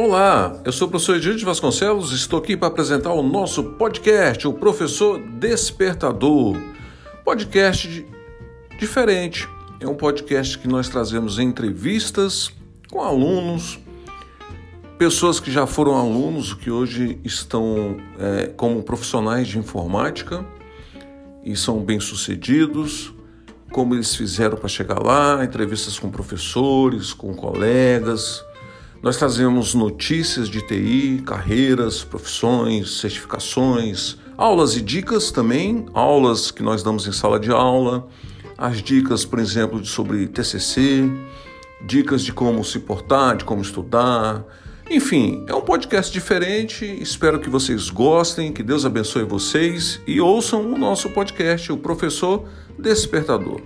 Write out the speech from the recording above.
Olá, eu sou o professor Edith Vasconcelos, estou aqui para apresentar o nosso podcast, o Professor Despertador. Podcast diferente, é um podcast que nós trazemos entrevistas com alunos, pessoas que já foram alunos, que hoje estão é, como profissionais de informática e são bem-sucedidos, como eles fizeram para chegar lá, entrevistas com professores, com colegas nós trazemos notícias de TI, carreiras, profissões, certificações, aulas e dicas também, aulas que nós damos em sala de aula, as dicas, por exemplo, sobre TCC, dicas de como se portar, de como estudar. Enfim, é um podcast diferente. Espero que vocês gostem, que Deus abençoe vocês e ouçam o nosso podcast, o Professor Despertador.